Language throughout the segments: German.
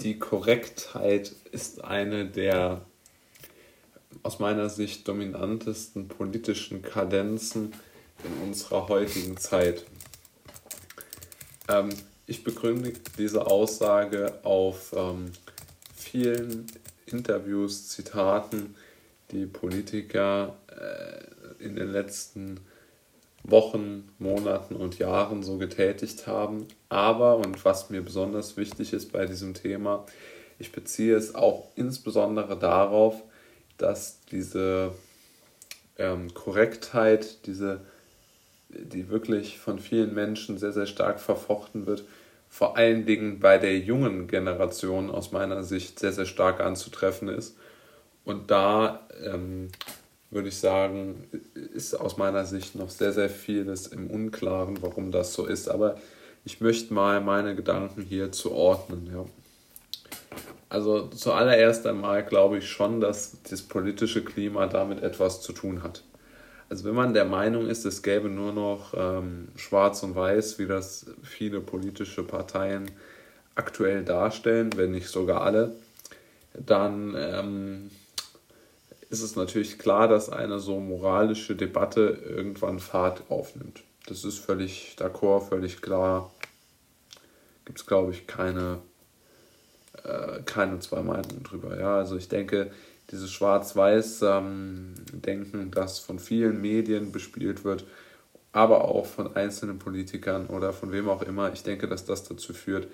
die Korrektheit ist eine der aus meiner Sicht dominantesten politischen Kadenzen in unserer heutigen Zeit. Ähm, ich begründe diese Aussage auf ähm, vielen Interviews, Zitaten, die Politiker äh, in den letzten Wochen, Monaten und Jahren so getätigt haben. Aber, und was mir besonders wichtig ist bei diesem Thema, ich beziehe es auch insbesondere darauf, dass diese ähm, Korrektheit, diese, die wirklich von vielen Menschen sehr, sehr stark verfochten wird, vor allen Dingen bei der jungen Generation aus meiner Sicht sehr, sehr stark anzutreffen ist. Und da ähm, würde ich sagen, ist aus meiner Sicht noch sehr, sehr vieles im Unklaren, warum das so ist. Aber ich möchte mal meine Gedanken hier zu ordnen. Ja. Also zuallererst einmal glaube ich schon, dass das politische Klima damit etwas zu tun hat. Also wenn man der Meinung ist, es gäbe nur noch ähm, Schwarz und Weiß, wie das viele politische Parteien aktuell darstellen, wenn nicht sogar alle, dann ähm, ist es natürlich klar, dass eine so moralische Debatte irgendwann Fahrt aufnimmt. Das ist völlig d'accord, völlig klar. Gibt es, glaube ich, keine, äh, keine zwei Meinungen drüber. Ja, also ich denke, dieses Schwarz-Weiß-Denken, ähm, das von vielen Medien bespielt wird, aber auch von einzelnen Politikern oder von wem auch immer, ich denke, dass das dazu führt,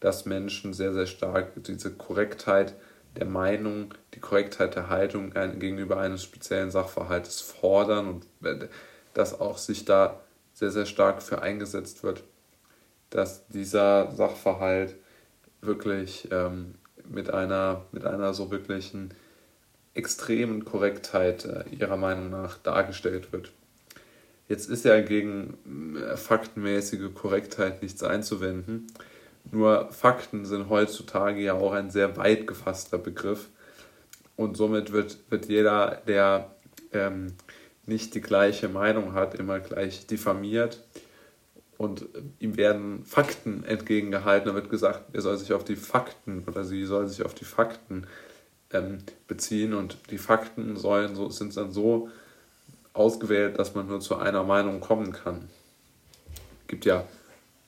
dass Menschen sehr, sehr stark diese Korrektheit der Meinung, die Korrektheit der Haltung gegenüber eines speziellen Sachverhaltes fordern und dass auch sich da sehr, sehr stark für eingesetzt wird, dass dieser Sachverhalt wirklich ähm, mit, einer, mit einer so wirklichen extremen Korrektheit äh, ihrer Meinung nach dargestellt wird. Jetzt ist ja gegen äh, faktenmäßige Korrektheit nichts einzuwenden. Nur Fakten sind heutzutage ja auch ein sehr weit gefasster Begriff. Und somit wird, wird jeder, der ähm, nicht die gleiche Meinung hat, immer gleich diffamiert. Und ihm werden Fakten entgegengehalten. Da wird gesagt, er soll sich auf die Fakten oder sie soll sich auf die Fakten ähm, beziehen. Und die Fakten sollen so, sind dann so ausgewählt, dass man nur zu einer Meinung kommen kann. Es gibt ja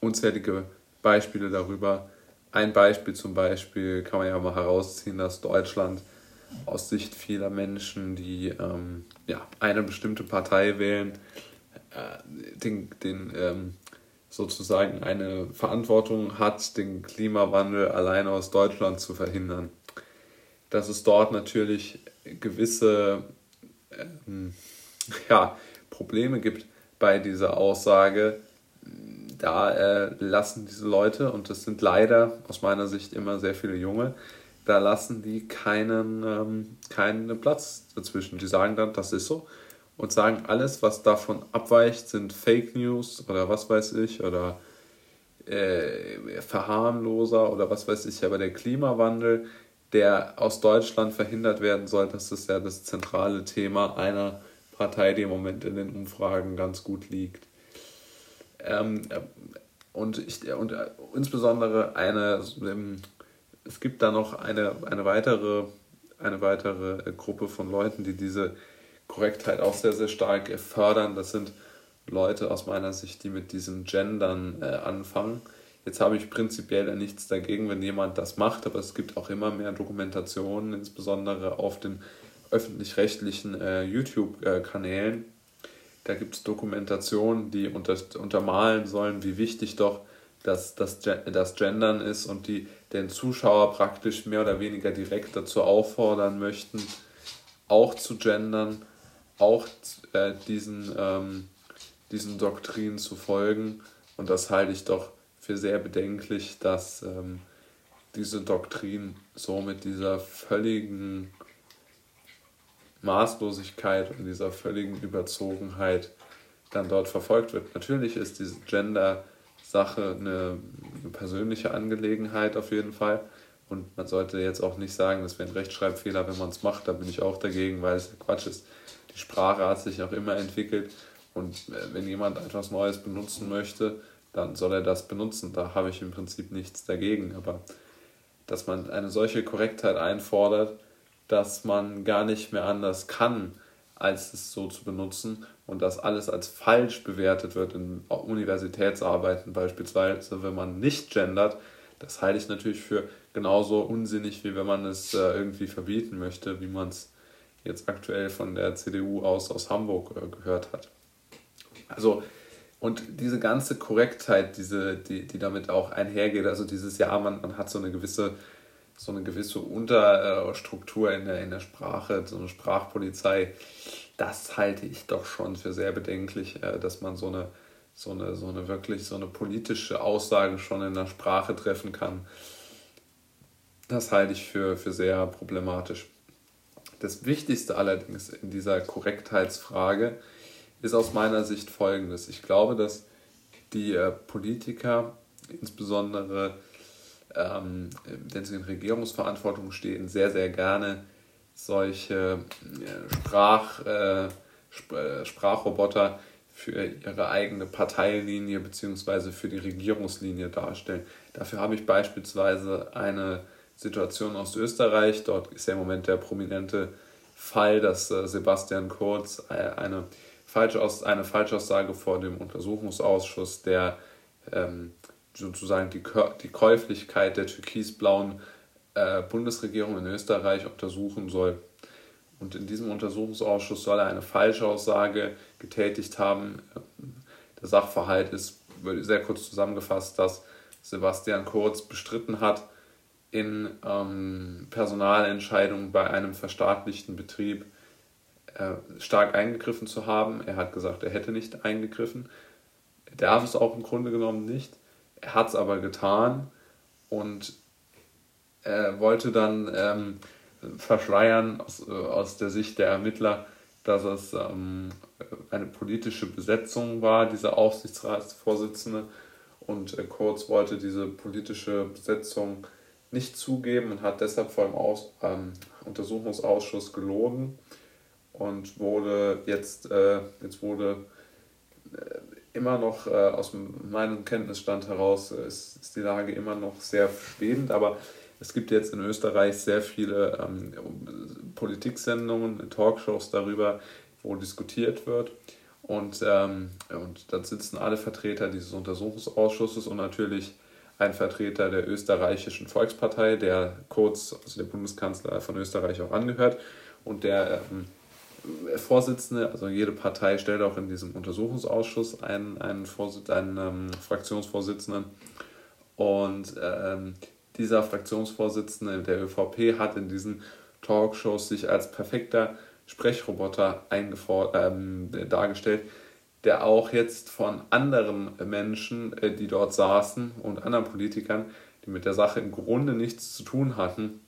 unzählige Beispiele darüber. Ein Beispiel zum Beispiel kann man ja mal herausziehen, dass Deutschland aus Sicht vieler Menschen, die ähm, ja, eine bestimmte Partei wählen, äh, den, den ähm, sozusagen eine Verantwortung hat, den Klimawandel alleine aus Deutschland zu verhindern. Dass es dort natürlich gewisse ähm, ja, Probleme gibt bei dieser Aussage, da äh, lassen diese Leute, und das sind leider aus meiner Sicht immer sehr viele Junge, da lassen die keinen, ähm, keinen Platz dazwischen. Die sagen dann, das ist so und sagen, alles, was davon abweicht, sind Fake News oder was weiß ich oder äh, Verharmloser oder was weiß ich, aber der Klimawandel, der aus Deutschland verhindert werden soll, das ist ja das zentrale Thema einer Partei, die im Moment in den Umfragen ganz gut liegt. Ähm, und, ich, und äh, insbesondere eine, ähm, es gibt da noch eine, eine, weitere, eine weitere äh, Gruppe von Leuten, die diese Korrektheit auch sehr, sehr stark fördern. Das sind Leute aus meiner Sicht, die mit diesem Gendern äh, anfangen. Jetzt habe ich prinzipiell nichts dagegen, wenn jemand das macht, aber es gibt auch immer mehr Dokumentationen, insbesondere auf den öffentlich-rechtlichen äh, YouTube-Kanälen, da gibt es Dokumentationen, die unter, untermalen sollen, wie wichtig doch das, das, das Gendern ist und die den Zuschauer praktisch mehr oder weniger direkt dazu auffordern möchten, auch zu gendern, auch äh, diesen, ähm, diesen Doktrinen zu folgen. Und das halte ich doch für sehr bedenklich, dass ähm, diese Doktrin so mit dieser völligen Maßlosigkeit und dieser völligen Überzogenheit dann dort verfolgt wird. Natürlich ist diese Gender-Sache eine, eine, persönliche Angelegenheit auf jeden Fall. Und man sollte jetzt auch nicht sagen, das wäre ein Rechtschreibfehler, wenn man es macht. Da bin ich auch dagegen, weil es Quatsch ist. Die Sprache hat sich auch immer entwickelt. Und äh, wenn jemand etwas Neues benutzen möchte, dann soll er das benutzen. Da habe ich im Prinzip nichts dagegen. Aber dass man eine solche Korrektheit einfordert, dass man gar nicht mehr anders kann, als es so zu benutzen und dass alles als falsch bewertet wird in Universitätsarbeiten beispielsweise, wenn man nicht gendert, das halte ich natürlich für genauso unsinnig, wie wenn man es äh, irgendwie verbieten möchte, wie man es jetzt aktuell von der CDU aus aus Hamburg äh, gehört hat. Also, und diese ganze Korrektheit, diese, die, die damit auch einhergeht, also dieses Jahr, man, man hat so eine gewisse, so eine gewisse Unterstruktur in der, in der Sprache, so eine Sprachpolizei, das halte ich doch schon für sehr bedenklich, äh, dass man so eine, so eine, so eine wirklich so eine politische Aussage schon in der Sprache treffen kann. Das halte ich für, für sehr problematisch. Das Wichtigste allerdings in dieser Korrektheitsfrage ist aus meiner Sicht folgendes. Ich glaube, dass die äh, Politiker, insbesondere ähm, wenn sie in Regierungsverantwortung stehen, sehr, sehr gerne solche äh, Sprach, äh, äh, Sprachroboter für ihre eigene Parteilinie bzw. für die Regierungslinie darstellen. Dafür habe ich beispielsweise eine Situation aus Österreich. Dort ist ja im Moment der prominente Fall, dass Sebastian Kurz eine, Falschaus eine Falschaussage vor dem Untersuchungsausschuss, der ähm, sozusagen die, die Käuflichkeit der türkisblauen äh, Bundesregierung in Österreich untersuchen soll. Und in diesem Untersuchungsausschuss soll er eine Falschaussage getätigt haben. Der Sachverhalt ist sehr kurz zusammengefasst, dass Sebastian Kurz bestritten hat, in ähm, Personalentscheidungen bei einem verstaatlichten Betrieb äh, stark eingegriffen zu haben. Er hat gesagt, er hätte nicht eingegriffen. Er darf es auch im Grunde genommen nicht. Hat es aber getan und er wollte dann ähm, verschleiern aus, äh, aus der Sicht der Ermittler, dass es ähm, eine politische Besetzung war, dieser Aufsichtsratsvorsitzende. Und äh, Kurz wollte diese politische Besetzung nicht zugeben und hat deshalb vor dem Aus, ähm, Untersuchungsausschuss gelogen und wurde jetzt, äh, jetzt wurde äh, immer noch äh, aus meinem Kenntnisstand heraus äh, ist, ist die Lage immer noch sehr schwebend, aber es gibt jetzt in Österreich sehr viele ähm, Politiksendungen, Talkshows darüber, wo diskutiert wird. Und, ähm, und dann sitzen alle Vertreter dieses Untersuchungsausschusses und natürlich ein Vertreter der österreichischen Volkspartei, der kurz, also der Bundeskanzler von Österreich auch angehört und der ähm, Vorsitzende, also jede Partei stellt auch in diesem Untersuchungsausschuss einen, einen, Vorsitz, einen ähm, Fraktionsvorsitzenden. Und ähm, dieser Fraktionsvorsitzende der ÖVP hat in diesen Talkshows sich als perfekter Sprechroboter ähm, dargestellt, der auch jetzt von anderen Menschen, äh, die dort saßen und anderen Politikern, die mit der Sache im Grunde nichts zu tun hatten,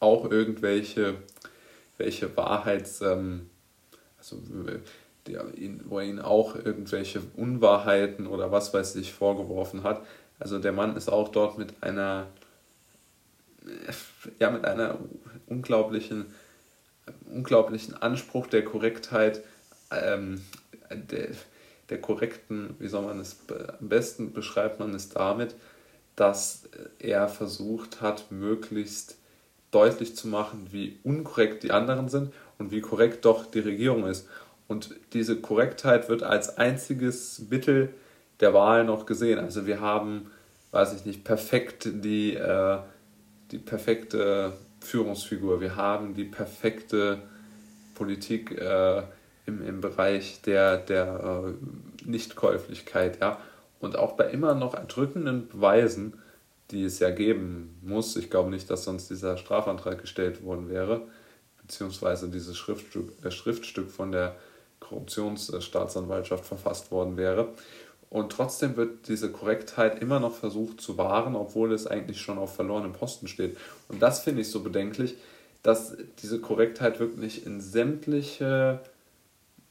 auch irgendwelche welche Wahrheits, ähm, also die, wo er ihnen auch irgendwelche Unwahrheiten oder was weiß ich vorgeworfen hat. Also der Mann ist auch dort mit einer, ja, mit einer unglaublichen, unglaublichen Anspruch der Korrektheit ähm, der, der korrekten, wie soll man es, am besten beschreibt man es damit, dass er versucht hat, möglichst deutlich zu machen, wie unkorrekt die anderen sind und wie korrekt doch die Regierung ist. Und diese Korrektheit wird als einziges Mittel der Wahl noch gesehen. Also wir haben, weiß ich nicht, perfekt die, äh, die perfekte Führungsfigur, wir haben die perfekte Politik äh, im, im Bereich der, der äh, Nichtkäuflichkeit, ja. Und auch bei immer noch erdrückenden Beweisen, die es ja geben muss, ich glaube nicht, dass sonst dieser Strafantrag gestellt worden wäre, beziehungsweise dieses Schriftstück, äh, Schriftstück von der Korruptionsstaatsanwaltschaft verfasst worden wäre. Und trotzdem wird diese Korrektheit immer noch versucht zu wahren, obwohl es eigentlich schon auf verlorenem Posten steht. Und das finde ich so bedenklich, dass diese Korrektheit wirklich in sämtliche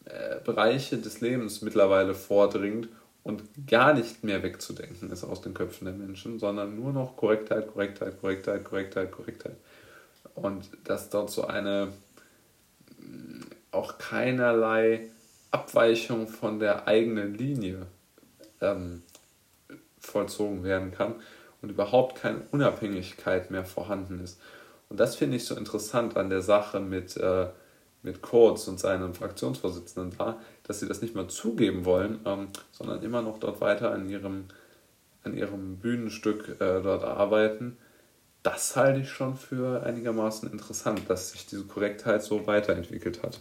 äh, Bereiche des Lebens mittlerweile vordringt und gar nicht mehr wegzudenken ist aus den Köpfen der Menschen, sondern nur noch Korrektheit, Korrektheit, Korrektheit, Korrektheit, Korrektheit. Und dass dort so eine mm, auch keinerlei Abweichung von der eigenen Linie ähm, vollzogen werden kann. und überhaupt keine Unabhängigkeit mehr vorhanden ist. Und das finde ich so interessant an der Sache mit, äh, mit Kurz und seinem Fraktionsvorsitzenden da, dass sie das nicht mal zugeben wollen, ähm, sondern immer noch dort weiter an ihrem, an ihrem Bühnenstück äh, dort arbeiten. Das halte ich schon für einigermaßen interessant, dass sich diese Korrektheit so weiterentwickelt hat.